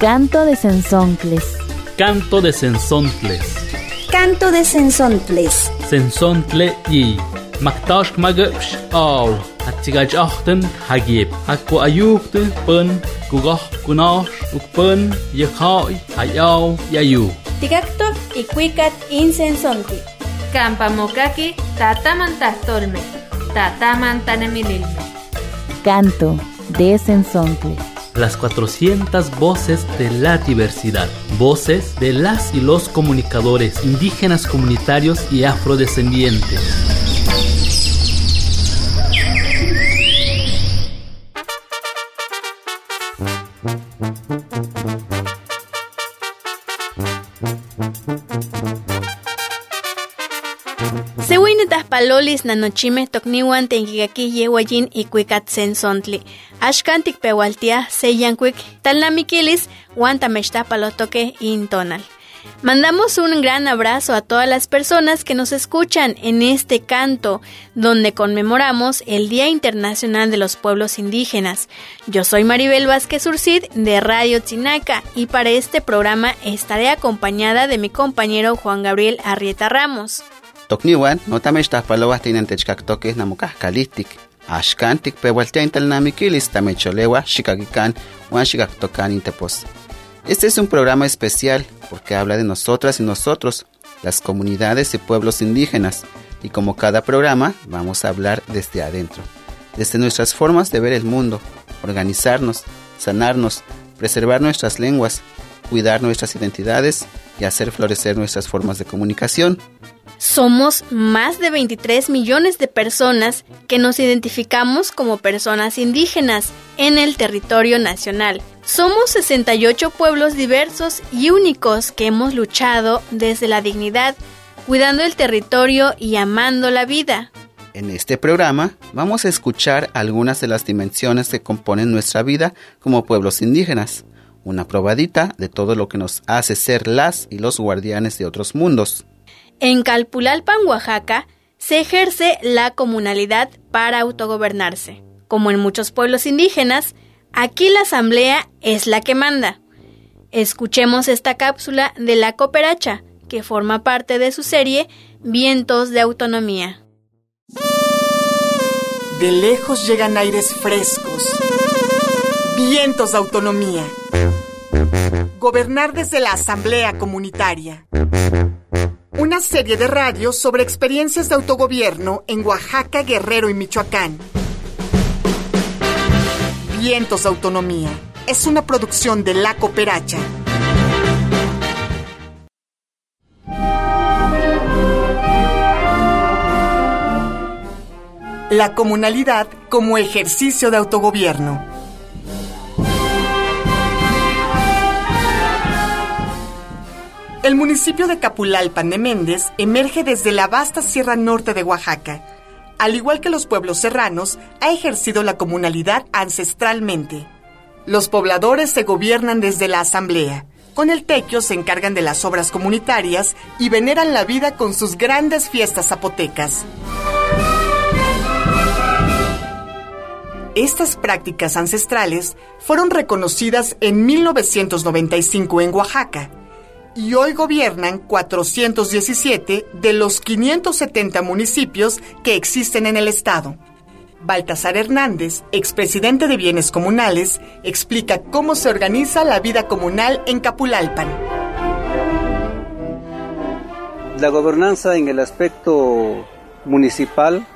Canto de Sensontles. Canto de Sensontles. Canto de Sensontles. Sensontle y Maktash magapsh aw. Atsigaj achten hagib. Akko ayukte pun kugah kunash ukpun yakhai ayaw yayu. Tigacto y cuicat insensonti. Campamokaki tatamantastolme. Tatamantanemililme. Canto de Sensontles. Las 400 voces de la diversidad. Voces de las y los comunicadores indígenas comunitarios y afrodescendientes. Palolis nanochime tokniwan tenkikaki yewayin ikuikat sensontli. Ashkantik pewaltia seyankuik talnamikilis wan tamechtapalotoke intonal. Mandamos un gran abrazo a todas las personas que nos escuchan en este canto, donde conmemoramos el Día Internacional de los Pueblos Indígenas. Yo soy Maribel Vázquez Urcid de Radio Chinaca y para este programa estaré acompañada de mi compañero Juan Gabriel Arrieta Ramos. Tokniwan, no tamechtajpalowas tinentechkaktoques namokajkalistik. Axkantik pewaltia intalnamikilis tamecholewa xikakikan wan xikaktokan intepos. Este es un programa especial porque habla de nosotras y nosotros, las comunidades y pueblos indígenas, y como cada programa vamos a hablar desde adentro, desde nuestras formas de ver el mundo, organizarnos, sanarnos, preservar nuestras lenguas, cuidar nuestras identidades y hacer florecer nuestras formas de comunicación. Somos más de 23 millones de personas que nos identificamos como personas indígenas en el territorio nacional. Somos 68 pueblos diversos y únicos que hemos luchado desde la dignidad, cuidando el territorio y amando la vida. En este programa vamos a escuchar algunas de las dimensiones que componen nuestra vida como pueblos indígenas, una probadita de todo lo que nos hace ser las y los guardianes de otros mundos. En Calpulalpan, Oaxaca, se ejerce la comunalidad para autogobernarse. Como en muchos pueblos indígenas, aquí la asamblea es la que manda. Escuchemos esta cápsula de la cooperacha, que forma parte de su serie Vientos de Autonomía. De lejos llegan aires frescos, vientos de autonomía. Gobernar desde la Asamblea Comunitaria. Una serie de radios sobre experiencias de autogobierno en Oaxaca, Guerrero y Michoacán. Vientos Autonomía. Es una producción de La Cooperacha. La comunalidad como ejercicio de autogobierno. El municipio de Capulalpan de Méndez emerge desde la vasta Sierra Norte de Oaxaca. Al igual que los pueblos serranos, ha ejercido la comunalidad ancestralmente. Los pobladores se gobiernan desde la asamblea. Con el tequio se encargan de las obras comunitarias y veneran la vida con sus grandes fiestas zapotecas. Estas prácticas ancestrales fueron reconocidas en 1995 en Oaxaca y hoy gobiernan 417 de los 570 municipios que existen en el estado. Baltasar Hernández, expresidente de Bienes Comunales, explica cómo se organiza la vida comunal en Capulalpan. La gobernanza en el aspecto municipal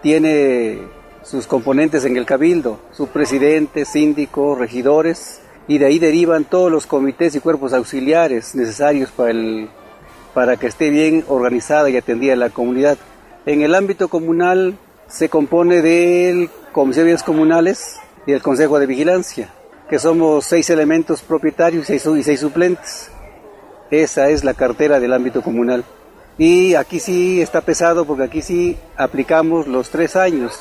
tiene sus componentes en el cabildo, su presidente, síndico, regidores, y de ahí derivan todos los comités y cuerpos auxiliares necesarios para, el, para que esté bien organizada y atendida la comunidad. En el ámbito comunal se compone del Comisión de Bienes Comunales y el Consejo de Vigilancia, que somos seis elementos propietarios y seis, y seis suplentes. Esa es la cartera del ámbito comunal. Y aquí sí está pesado porque aquí sí aplicamos los tres años.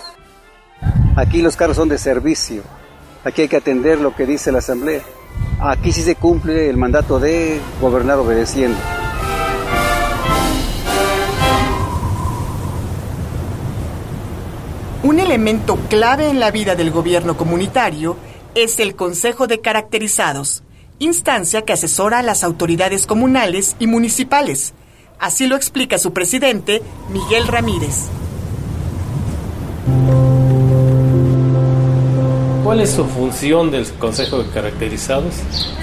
Aquí los carros son de servicio. Aquí hay que atender lo que dice la Asamblea. Aquí sí se cumple el mandato de gobernar obedeciendo. Un elemento clave en la vida del gobierno comunitario es el Consejo de Caracterizados, instancia que asesora a las autoridades comunales y municipales. Así lo explica su presidente, Miguel Ramírez. ¿Cuál es su función del Consejo de Caracterizados?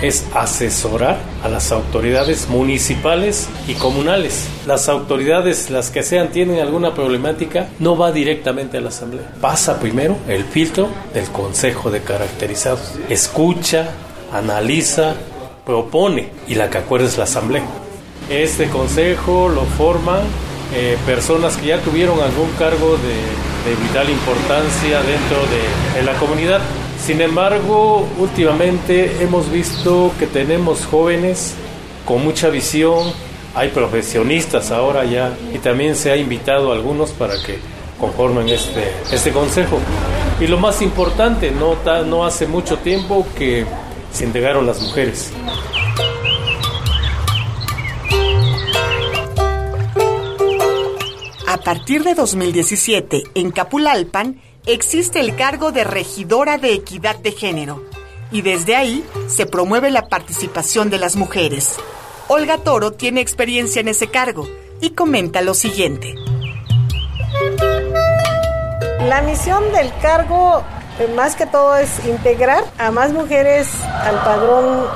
Es asesorar a las autoridades municipales y comunales. Las autoridades, las que sean, tienen alguna problemática, no va directamente a la Asamblea. Pasa primero el filtro del Consejo de Caracterizados. Escucha, analiza, propone y la que acuerda es la Asamblea. Este consejo lo forman eh, personas que ya tuvieron algún cargo de vital importancia dentro de, la comunidad. Sin embargo, últimamente hemos visto que tenemos jóvenes con mucha visión, hay profesionistas ahora ya y también se ha invitado a algunos para que conformen este, este consejo. Y lo más importante, no, no hace mucho tiempo que se integraron las mujeres. A partir de 2017, en Capulalpan, existe el cargo de regidora de equidad de género y desde ahí se promueve la participación de las mujeres. Olga Toro tiene experiencia en ese cargo y comenta lo siguiente. La misión del cargo eh, más que todo es integrar a más mujeres al padrón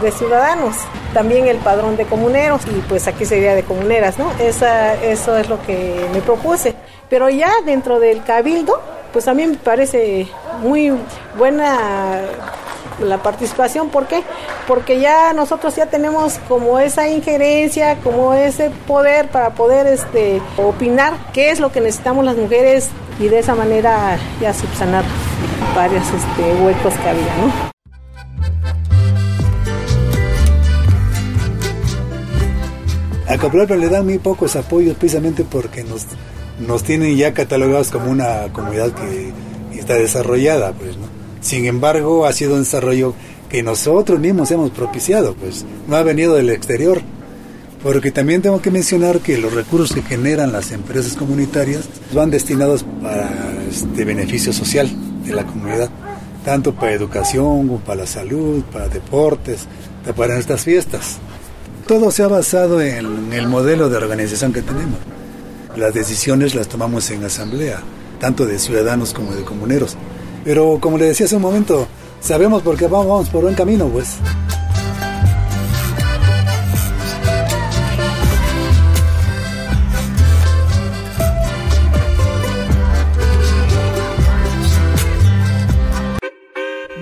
de ciudadanos, también el padrón de comuneros y pues aquí sería de comuneras, ¿no? Eso es lo que me propuse. Pero ya dentro del cabildo, pues a mí me parece muy buena la participación, ¿por qué? Porque ya nosotros ya tenemos como esa injerencia, como ese poder para poder este opinar qué es lo que necesitamos las mujeres y de esa manera ya subsanar varios este, huecos que había, ¿no? A Capulalpa le dan muy pocos apoyos precisamente porque nos, nos tienen ya catalogados como una comunidad que está desarrollada, pues. Sin embargo, ha sido un desarrollo que nosotros mismos hemos propiciado, pues, no ha venido del exterior. Porque también tengo que mencionar que los recursos que generan las empresas comunitarias van destinados para este beneficio social de la comunidad, tanto para educación como para la salud, para deportes, para nuestras fiestas todo se ha basado en el modelo de organización que tenemos. Las decisiones las tomamos en asamblea, tanto de ciudadanos como de comuneros. Pero como le decía hace un momento, sabemos por qué vamos, por buen camino, pues.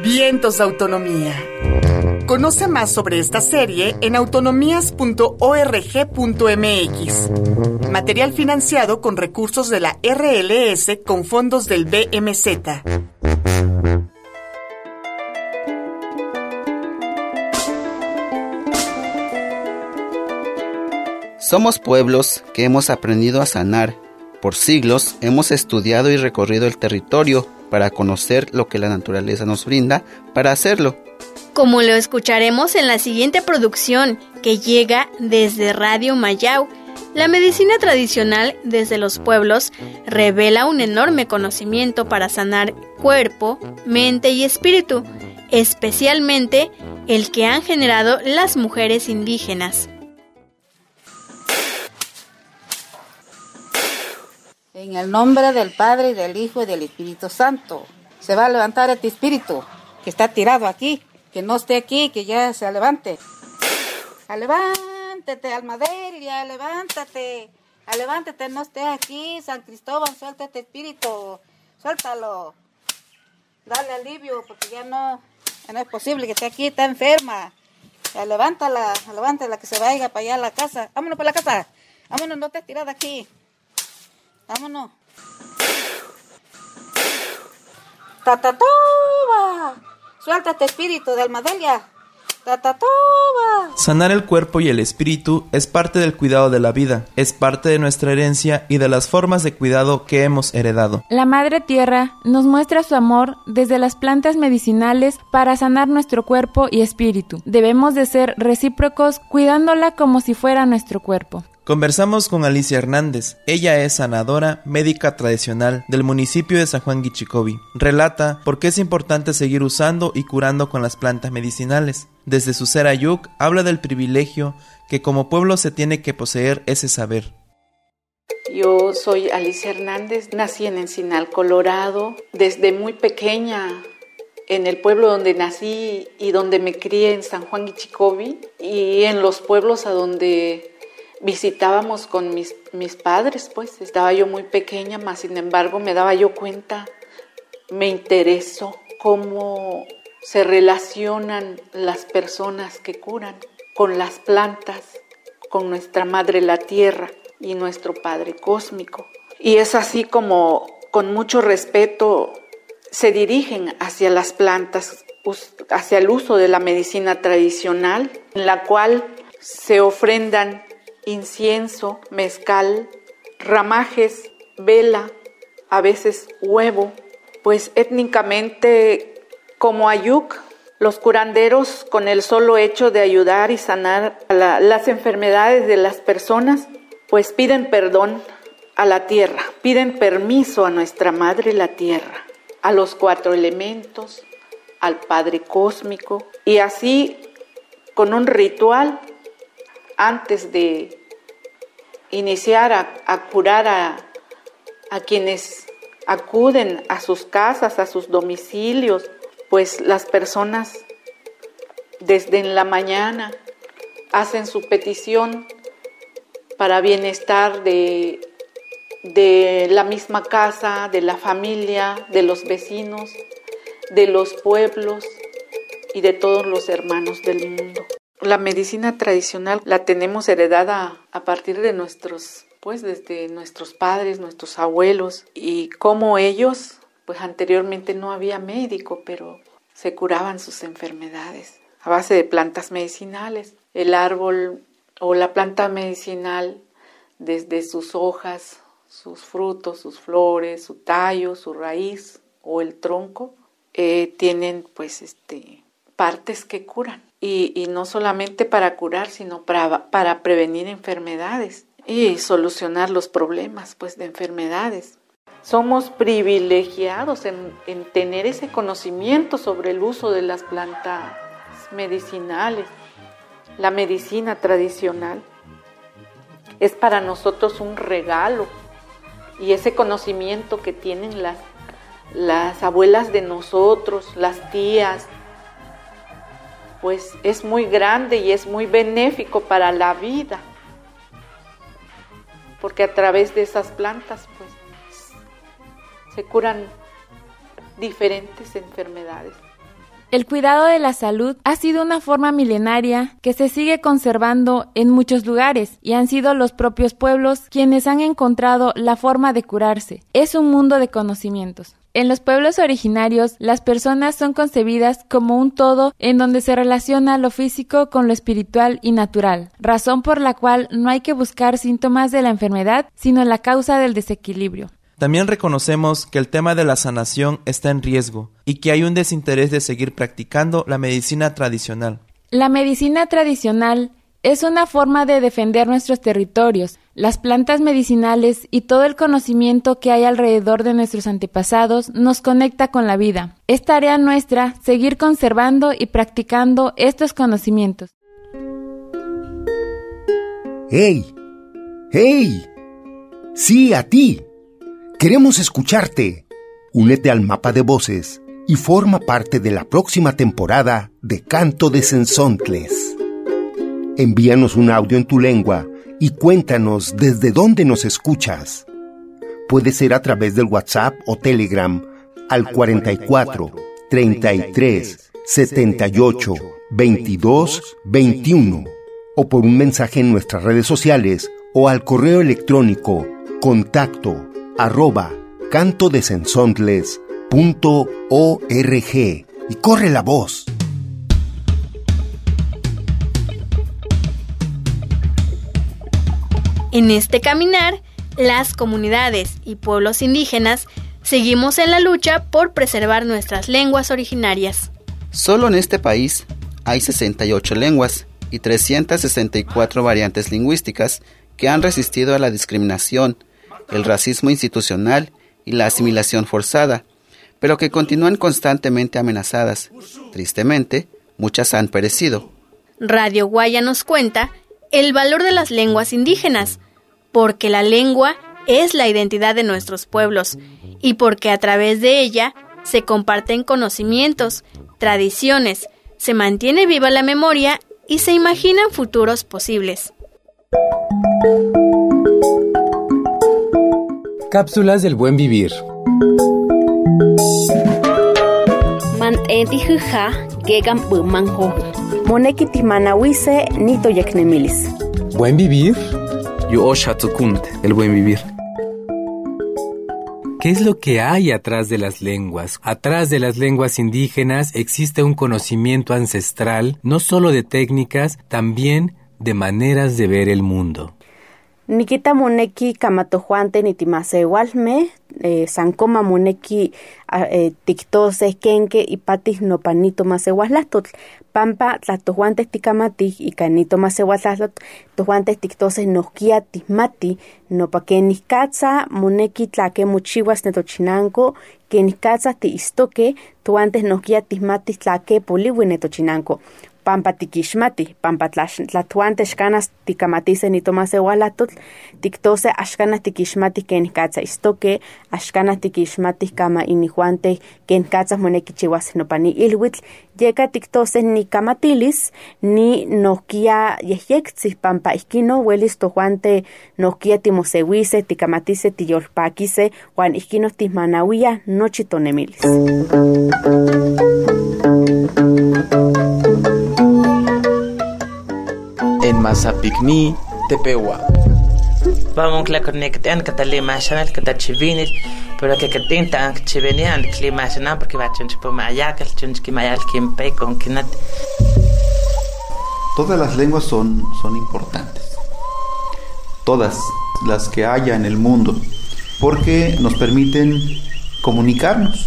Vientos autonomía. Conoce más sobre esta serie en autonomías.org.mx. Material financiado con recursos de la RLS con fondos del BMZ. Somos pueblos que hemos aprendido a sanar. Por siglos hemos estudiado y recorrido el territorio para conocer lo que la naturaleza nos brinda para hacerlo como lo escucharemos en la siguiente producción que llega desde Radio Mayau. La medicina tradicional desde los pueblos revela un enorme conocimiento para sanar cuerpo, mente y espíritu, especialmente el que han generado las mujeres indígenas. En el nombre del Padre del Hijo y del Espíritu Santo, se va a levantar este espíritu que está tirado aquí que no esté aquí, que ya se levante. A levántate, Almadelia, levántate. A levántate, no esté aquí, San Cristóbal, suelta este espíritu, suéltalo. Dale alivio, porque ya no, no es posible que esté aquí, está enferma. A levántala, levántala, que se vaya para allá a la casa. Vámonos para la casa. Vámonos, no te tirada aquí. Vámonos. ¡Tatatoba! Suelta este espíritu de Almadelia. Sanar el cuerpo y el espíritu es parte del cuidado de la vida, es parte de nuestra herencia y de las formas de cuidado que hemos heredado. La Madre Tierra nos muestra su amor desde las plantas medicinales para sanar nuestro cuerpo y espíritu. Debemos de ser recíprocos cuidándola como si fuera nuestro cuerpo. Conversamos con Alicia Hernández. Ella es sanadora, médica tradicional del municipio de San Juan Guichicobi. Relata por qué es importante seguir usando y curando con las plantas medicinales. Desde su ser ayuk habla del privilegio que como pueblo se tiene que poseer ese saber. Yo soy Alicia Hernández, nací en Encinal, Colorado. Desde muy pequeña en el pueblo donde nací y donde me crié en San Juan Guichicobi y en los pueblos a donde visitábamos con mis, mis padres, pues estaba yo muy pequeña, más sin embargo me daba yo cuenta, me interesó cómo se relacionan las personas que curan con las plantas, con nuestra madre la tierra y nuestro Padre cósmico. Y es así como con mucho respeto se dirigen hacia las plantas, hacia el uso de la medicina tradicional, en la cual se ofrendan incienso, mezcal, ramajes, vela, a veces huevo, pues étnicamente como ayuk, los curanderos con el solo hecho de ayudar y sanar las enfermedades de las personas, pues piden perdón a la tierra, piden permiso a nuestra madre la tierra, a los cuatro elementos, al Padre Cósmico, y así con un ritual antes de iniciar a, curar a, a quienes acuden a sus casas, a sus domicilios, pues las personas desde en la mañana hacen su petición para bienestar de, de la misma casa, de la familia, de los vecinos, de los pueblos y de todos los hermanos del mundo. La medicina tradicional la tenemos heredada a partir de nuestros, pues desde nuestros padres, nuestros abuelos y como ellos, pues anteriormente no había médico, pero se curaban sus enfermedades a base de plantas medicinales. El árbol o la planta medicinal desde sus hojas, sus frutos, sus flores, su tallo, su raíz o el tronco, eh, tienen pues este partes que curan y, no solamente para curar, sino para, para prevenir enfermedades y solucionar los problemas pues, de enfermedades. Somos privilegiados en, en tener ese conocimiento sobre el uso de las plantas medicinales, la medicina tradicional. Es para nosotros un regalo y ese conocimiento que tienen las, las abuelas de nosotros, las tías, pues es muy grande y es muy benéfico para la vida, porque a través de esas plantas pues se curan diferentes enfermedades. El cuidado de la salud ha sido una forma milenaria que se sigue conservando en muchos lugares y han sido los propios pueblos quienes han encontrado la forma de curarse. Es un mundo de conocimientos. En los pueblos originarios, las personas son concebidas como un todo en donde se relaciona lo físico con lo espiritual y natural, razón por la cual no hay que buscar síntomas de la enfermedad, sino la causa del desequilibrio. También reconocemos que el tema de la sanación está en riesgo y que hay un desinterés de seguir practicando la medicina tradicional. La medicina tradicional es una forma de defender nuestros territorios, las plantas medicinales y todo el conocimiento que hay alrededor de nuestros antepasados nos conecta con la vida. Es tarea nuestra seguir conservando y practicando estos conocimientos. ¡Hey! ¡Hey! Sí, a ti. Queremos escucharte. Únete al mapa de voces y forma parte de la próxima temporada de Canto de Sensontles. Envíanos un audio en tu lengua y cuéntanos desde dónde nos escuchas. Puede ser a través del WhatsApp o Telegram al 44 33 78 22 21 o por un mensaje en nuestras redes sociales o al correo electrónico contacto arroba cantodesensontles.org y corre la voz. En este caminar, las comunidades y pueblos indígenas seguimos en la lucha por preservar nuestras lenguas originarias. Solo en este país hay 68 lenguas y 364 variantes lingüísticas que han resistido a la discriminación, el racismo institucional y la asimilación forzada, pero que continúan constantemente amenazadas. Tristemente, muchas han perecido. Radio Guaya nos cuenta el valor de las lenguas indígenas, porque la lengua es la identidad de nuestros pueblos y porque a través de ella se comparten conocimientos, tradiciones, se mantiene viva la memoria y se imaginan futuros posibles. Cápsulas del buen vivir. Buen vivir. Yo el buen vivir. ¿Qué es lo que hay atrás de las lenguas? Atrás de las lenguas indígenas existe un conocimiento ancestral, no solo de técnicas, también de maneras de ver el mundo. Nikita moneki kamatojuante nitimasewalme, eh, sankoma moneki eh, tiktose kenke y patis no panito masewalastotl. Pampa tlatojuantes tikamati y canito masewalastotl, tojuantes tiktose noskia tismati, no pa que niskatza moneki tlake muchiwas netochinanko, que niskatza ti istoke, tuantes noskia tismati tlake poliwi netochinanko pampa tikixmati, pampa tlatuante xkanas tikamatise nitomasewalatot, tiktose axkanas tikixmati ken katsa istoke, axkanas tikixmati kama inijuante ken katsa moneki chiwas nopani ilwitl, yeka tiktose ni kamatilis, ni nohkia yehyektzih pampa ihkino welis tojuante nohkia timosewise, tikamatise tiyolpakise, juan ihkino tismanawia nochi tonemilis. Mazapicní, Tepewa. Vamos a conectar con la imagen que está chivinil, pero que que tinta que chivinian que la imagen porque va a chunch por maya que chunch que maya que impe con que nat. Todas las lenguas son, son importantes. Todas las que haya en el mundo, porque nos permiten comunicarnos,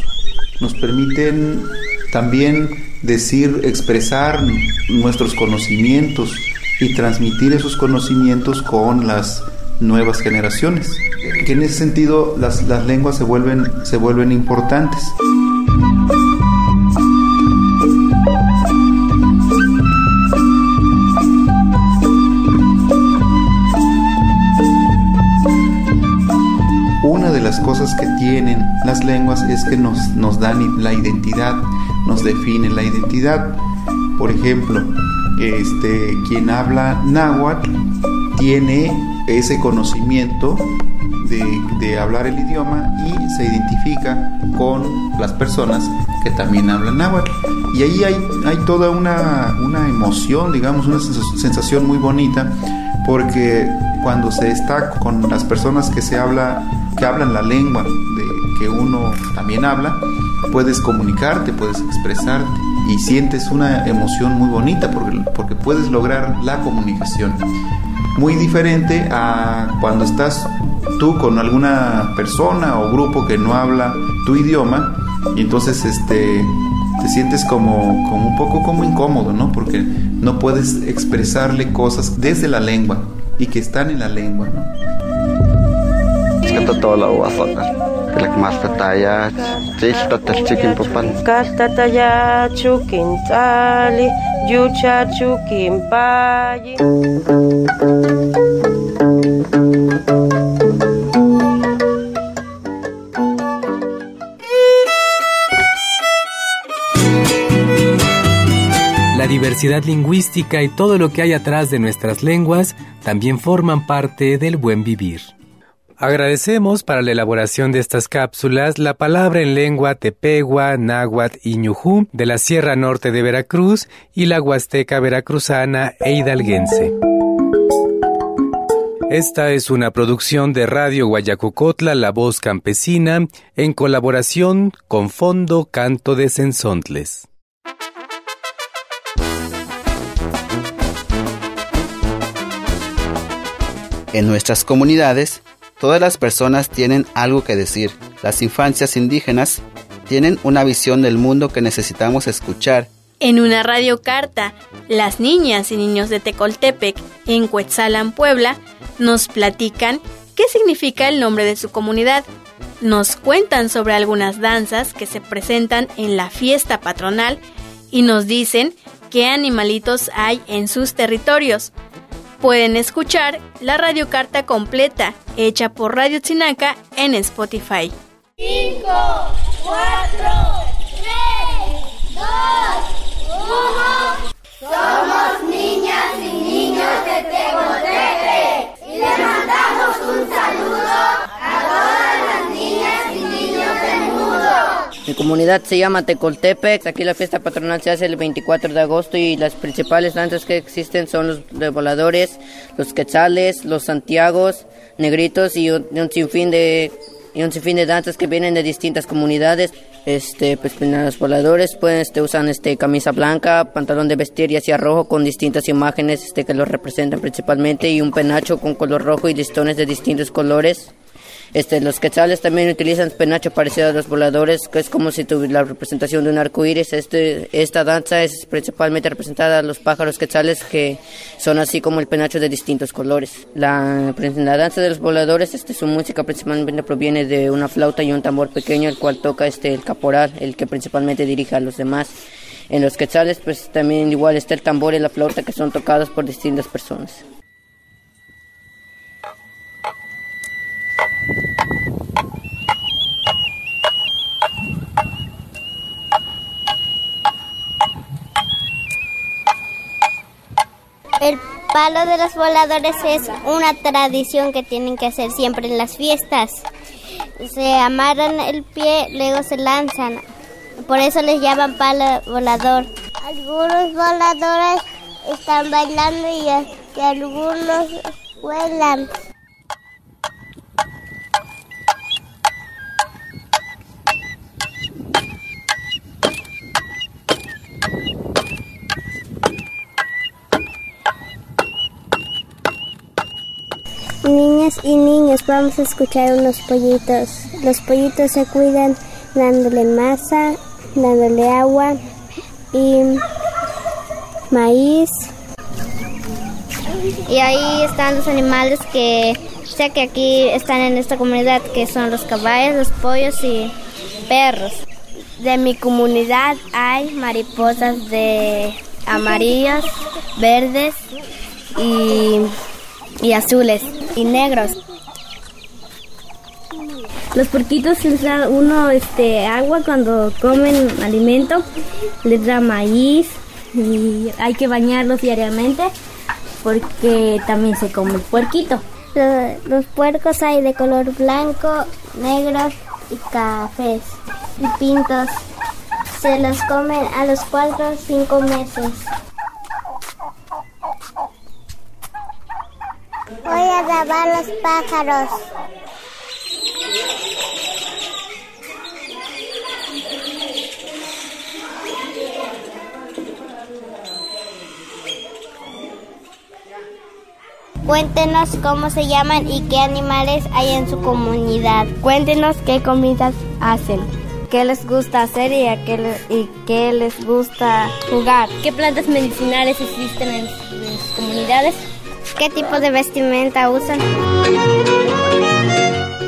nos permiten también decir, expresar nuestros conocimientos, y transmitir esos conocimientos con las nuevas generaciones. Que en ese sentido las, las lenguas se vuelven, se vuelven importantes. Una de las cosas que tienen las lenguas es que nos, nos dan la identidad, nos definen la identidad. Por ejemplo, este, quien habla náhuatl tiene ese conocimiento de, hablar el idioma y se identifica con las personas que también hablan náhuatl. Y ahí hay, hay toda una, una emoción, digamos, una sensación muy bonita, porque cuando se está con las personas que se habla, que hablan la lengua de que uno también habla, puedes comunicarte, puedes expresarte y sientes una emoción muy bonita porque, porque puedes lograr la comunicación. Muy diferente a cuando estás tú con alguna persona o grupo que no habla tu idioma y entonces este te sientes como, como un poco como incómodo, ¿no? Porque no puedes expresarle cosas desde la lengua y que están en la lengua, ¿no? Pilak mas tataya Cis tatal chikin papan Kas tataya chukin tali Yucha chukin payi La diversidad lingüística y todo lo que hay atrás de nuestras lenguas también forman parte del buen vivir. Agradecemos para la elaboración de estas cápsulas la palabra en lengua tepegua, náhuatl y ñujú de la Sierra Norte de Veracruz y la Huasteca veracruzana e hidalguense. Esta es una producción de Radio Guayacocotla, La Voz Campesina, en colaboración con Fondo Canto de Sensontles. En nuestras comunidades, Todas las personas tienen algo que decir. Las infancias indígenas tienen una visión del mundo que necesitamos escuchar, En una radiocarta, las niñas y niños de Tecoltepec, en Cuetzalan, Puebla, nos platican qué significa el nombre de su comunidad. Nos cuentan sobre algunas danzas que se presentan en la fiesta patronal y nos dicen qué animalitos hay en sus territorios. Pueden escuchar la radiocarta completa hecha por Radio Chinaca en Spotify. 5, 4, 3, 2, 1. Comunidad se llama Tecoltepec. Aquí la fiesta patronal se hace el 24 de agosto y las principales danzas que existen son los voladores, los quetzales, los santiagos, negritos y un, un sinfín de y un sinfín de danzas que vienen de distintas comunidades. Este, pues los voladores pues este, usan este camisa blanca, pantalón de vestir y hacia rojo con distintas imágenes este que los representan principalmente y un penacho con color rojo y listones de distintos colores. Este, los quetzales también utilizan penacho parecido a los voladores, que es como si tuviera la representación de un arco iris. Este, esta danza es principalmente representada a los pájaros quetzales, que son así como el penacho de distintos colores. La, la danza de los voladores, este, su música principalmente proviene de una flauta y un tambor pequeño, el cual toca este, el caporal, el que principalmente dirige a los demás. En los quetzales, pues también igual está el tambor y la flauta que son tocados por distintas personas. El palo de los voladores es una tradición que tienen que hacer siempre en las fiestas. Se amarran el pie, luego se lanzan. Por eso les llaman palo volador. Algunos voladores están bailando y, algunos vuelan. Y niños, vamos a escuchar unos pollitos. Los pollitos se cuidan dándole masa, dándole agua y maíz. Y ahí están los animales que, sé que aquí están en esta comunidad, que son los caballos, los pollos y perros. De mi comunidad hay mariposas de amarillas, verdes y, y azules y negros. Los porquitos les da uno este agua cuando comen alimento, les da maíz y hay que bañarlos diariamente porque también se come el puerquito. Los, los puercos hay de color blanco, negros y cafés y pintos. Se los comen a los 4 o 5 meses. Voy a grabar los pájaros. Cuéntenos cómo se llaman y qué animales hay en su comunidad. Cuéntenos qué comidas hacen. ¿Qué les gusta hacer y, a qué, le- y qué les gusta jugar? ¿Qué plantas medicinales existen en, en sus comunidades? ¿Qué tipo de vestimenta usan?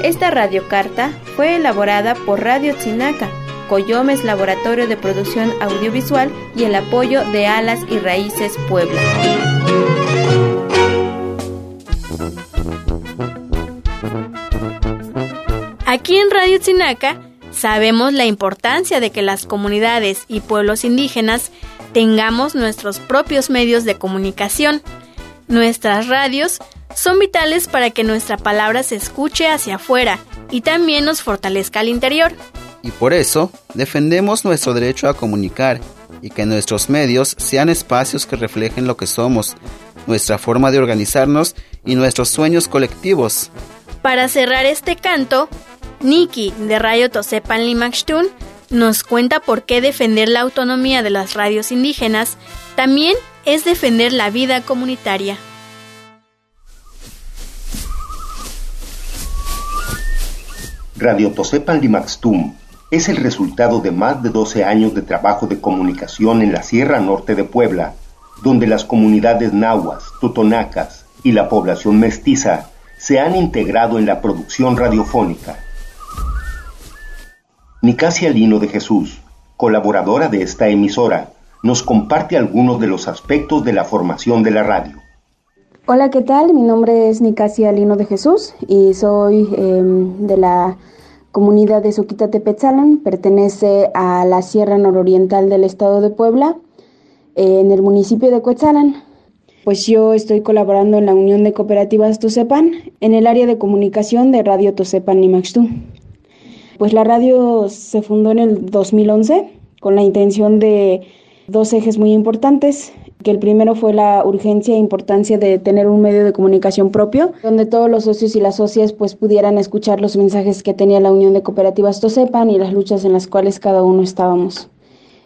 Esta radiocarta fue elaborada por Radio Chinaca, Coyomes Laboratorio de Producción Audiovisual y el apoyo de Alas y Raíces Puebla. Aquí en Radio Chinaca sabemos la importancia de que las comunidades y pueblos indígenas tengamos nuestros propios medios de comunicación. Nuestras radios son vitales para que nuestra palabra se escuche hacia afuera y también nos fortalezca al interior. Y por eso defendemos nuestro derecho a comunicar y que nuestros medios sean espacios que reflejen lo que somos, nuestra forma de organizarnos y nuestros sueños colectivos. Para cerrar este canto, Nikki de Radio Tosepan Limachtun nos cuenta por qué defender la autonomía de las radios indígenas también es defender la vida comunitaria. Radio Tosepan Limaxtum es el resultado de más de 12 años de trabajo de comunicación en la Sierra Norte de Puebla, donde las comunidades nahuas, totonacas y la población mestiza se han integrado en la producción radiofónica. Nicasia Lino de Jesús, colaboradora de esta emisora, nos comparte algunos de los aspectos de la formación de la radio. Hola, ¿qué tal? Mi nombre es Nicasia Lino de Jesús y soy em, de la comunidad de Soquita Tepetzalan, pertenece a la Sierra Nororiental del estado de Puebla, en el municipio de Coetzalan. Pues yo estoy colaborando en la Unión de Cooperativas Tosepan en el área de comunicación de Radio Tosepan Nimaxtú. Pues la radio se fundó en el 2011 con la intención de dos ejes muy importantes, que el primero fue la urgencia e importancia de tener un medio de comunicación propio, donde todos los socios y las socias pues pudieran escuchar los mensajes que tenía la Unión de Cooperativas Tosepan y las luchas en las cuales cada uno estábamos.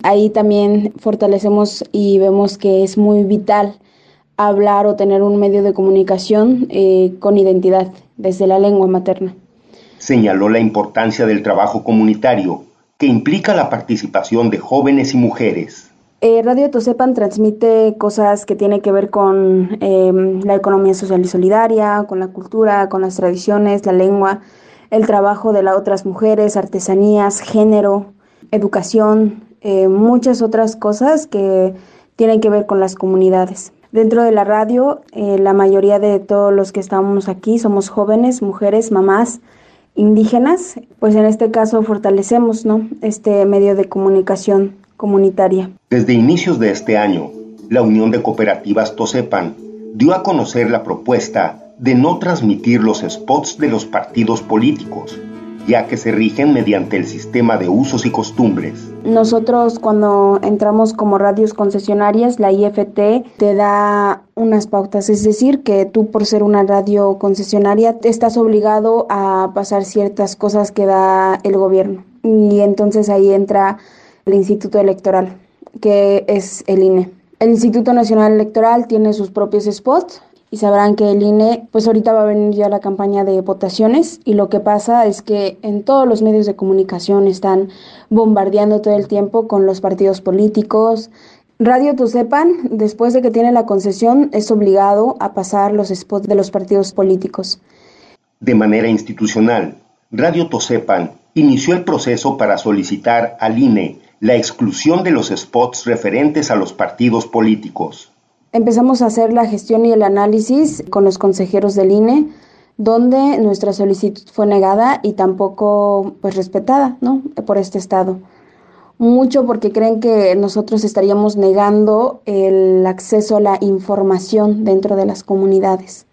Ahí también fortalecemos y vemos que es muy vital hablar o tener un medio de comunicación eh, con identidad desde la lengua materna. Señaló la importancia del trabajo comunitario que implica la participación de jóvenes y mujeres. Eh, Radio Tosepan transmite cosas que tienen que ver con em, la economía social y solidaria, con la cultura, con las tradiciones, la lengua, el trabajo de las otras mujeres, artesanías, género, educación, eh, muchas otras cosas que tienen que ver con las comunidades. Dentro de la radio, eh, la mayoría de todos los que estamos aquí somos jóvenes, mujeres, mamás, indígenas, pues en este caso fortalecemos ¿no? este medio de comunicación comunitaria. Desde inicios de este año, la Unión de Cooperativas Tosepan dio a conocer la propuesta de no transmitir los spots de los partidos políticos, ya que se rigen mediante el sistema de usos y costumbres. Nosotros cuando entramos como radios concesionarias, la IFT te da unas pautas, es decir, que tú por ser una radio concesionaria estás obligado a pasar ciertas cosas que da el gobierno. Y entonces ahí entra el Instituto Electoral, que es el INE. El Instituto Nacional Electoral tiene sus propios spots y sabrán que el INE, pues ahorita va a venir ya la campaña de votaciones y lo que pasa es que en todos los medios de comunicación están bombardeando todo el tiempo con los partidos políticos. Radio Tusepan, después de que tiene la concesión, es obligado a pasar los spots de los partidos políticos. De manera institucional, Radio Tosepan inició el proceso para solicitar al INE la exclusión de los spots referentes a los partidos políticos. Empezamos a hacer la gestión y el análisis con los consejeros del INE, donde nuestra solicitud fue negada y tampoco pues respetada, ¿no? Por este estado. Mucho porque creen que nosotros estaríamos negando el acceso a la información dentro de las comunidades.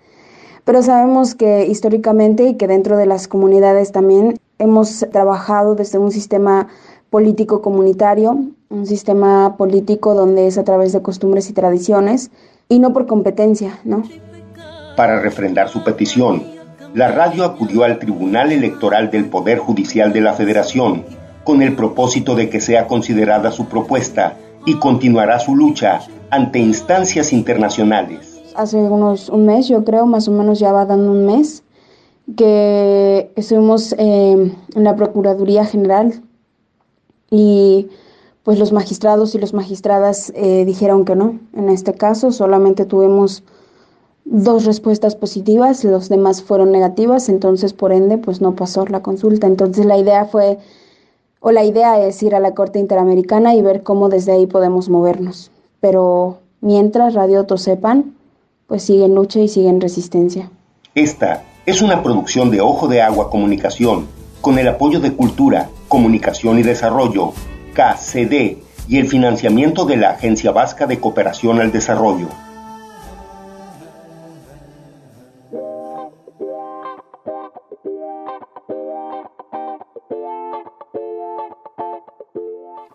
Pero sabemos que históricamente y que dentro de las comunidades también hemos trabajado desde un sistema político comunitario, un sistema político donde es a través de costumbres y tradiciones y no por competencia, ¿no? Para refrendar su petición, la radio acudió al Tribunal Electoral del Poder Judicial de la Federación con el propósito de que sea considerada su propuesta y continuará su lucha ante instancias internacionales. Hace unos un mes, yo creo, más o menos ya va dando un mes, que estuvimos eh, en la Procuraduría General y pues los magistrados y las magistradas eh, dijeron que no. En este caso solamente tuvimos dos respuestas positivas, los demás fueron negativas, entonces por ende pues no pasó la consulta. Entonces la idea fue, o la idea es ir a la Corte Interamericana y ver cómo desde ahí podemos movernos. Pero mientras Radio Tosepan pues sigue en lucha y sigue en resistencia. Esta es una producción de Ojo de Agua Comunicación con el apoyo de Cultura, Comunicación y Desarrollo, KCD, y el financiamiento de la Agencia Vasca de Cooperación al Desarrollo.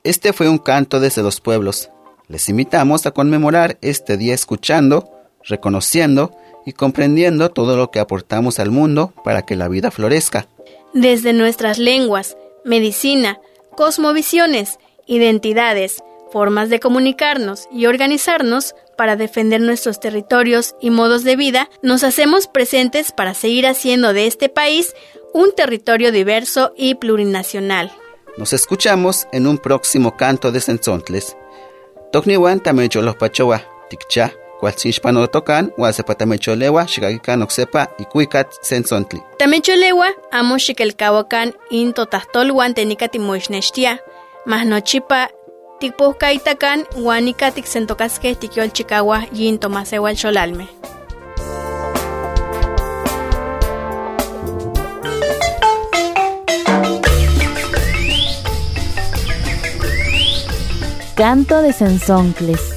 Este fue un canto desde los pueblos. Les invitamos a conmemorar este día escuchando, reconociendo y comprendiendo todo lo que aportamos al mundo para que la vida florezca desde nuestras lenguas, medicina, cosmovisiones, identidades, formas de comunicarnos y organizarnos para defender nuestros territorios y modos de vida, nos hacemos presentes para seguir haciendo de este país un territorio diverso y plurinacional. Nos escuchamos en un próximo canto de Sensontles. Tokniwan los pachowa, tikcha, cualsinchpano tocan, wasepa tamecholewa, xicaquican oxepa y cuicat sensontli. Tamecholewa, amo xiquelcahuacan into tahtolwan tenica timoixnextia, mas nochipa tikpohcaitacan huanica tiksentocasque tikyolchicawa yin tomasewal xolalme. Canto de Sensoncles.